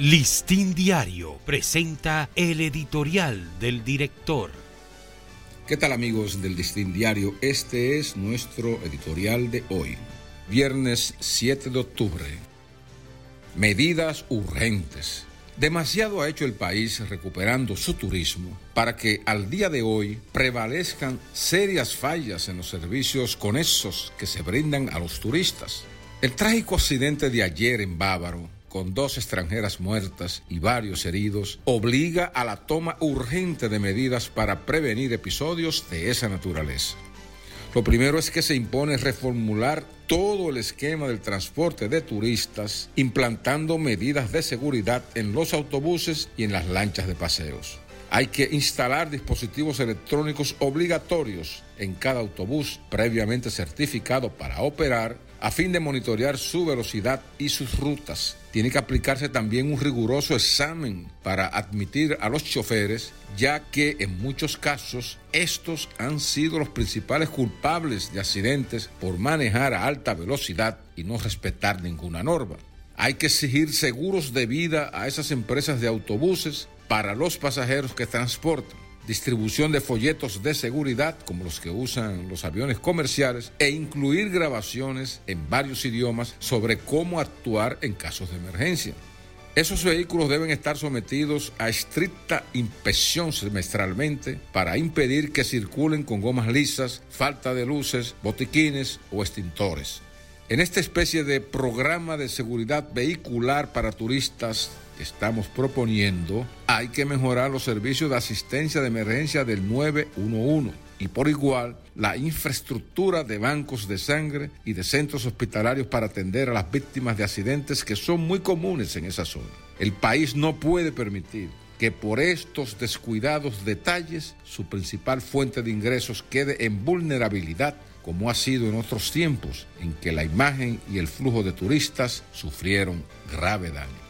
Listín Diario presenta el editorial del director. ¿Qué tal amigos del Listín Diario? Este es nuestro editorial de hoy, viernes 7 de octubre. Medidas urgentes. Demasiado ha hecho el país recuperando su turismo para que al día de hoy prevalezcan serias fallas en los servicios con esos que se brindan a los turistas. El trágico accidente de ayer en Bávaro con dos extranjeras muertas y varios heridos, obliga a la toma urgente de medidas para prevenir episodios de esa naturaleza. Lo primero es que se impone reformular todo el esquema del transporte de turistas, implantando medidas de seguridad en los autobuses y en las lanchas de paseos. Hay que instalar dispositivos electrónicos obligatorios en cada autobús previamente certificado para operar a fin de monitorear su velocidad y sus rutas. Tiene que aplicarse también un riguroso examen para admitir a los choferes, ya que en muchos casos estos han sido los principales culpables de accidentes por manejar a alta velocidad y no respetar ninguna norma. Hay que exigir seguros de vida a esas empresas de autobuses para los pasajeros que transportan distribución de folletos de seguridad como los que usan los aviones comerciales e incluir grabaciones en varios idiomas sobre cómo actuar en casos de emergencia. Esos vehículos deben estar sometidos a estricta inspección semestralmente para impedir que circulen con gomas lisas, falta de luces, botiquines o extintores. En esta especie de programa de seguridad vehicular para turistas estamos proponiendo, hay que mejorar los servicios de asistencia de emergencia del 911 y por igual la infraestructura de bancos de sangre y de centros hospitalarios para atender a las víctimas de accidentes que son muy comunes en esa zona. El país no puede permitir que por estos descuidados detalles su principal fuente de ingresos quede en vulnerabilidad como ha sido en otros tiempos en que la imagen y el flujo de turistas sufrieron grave daño.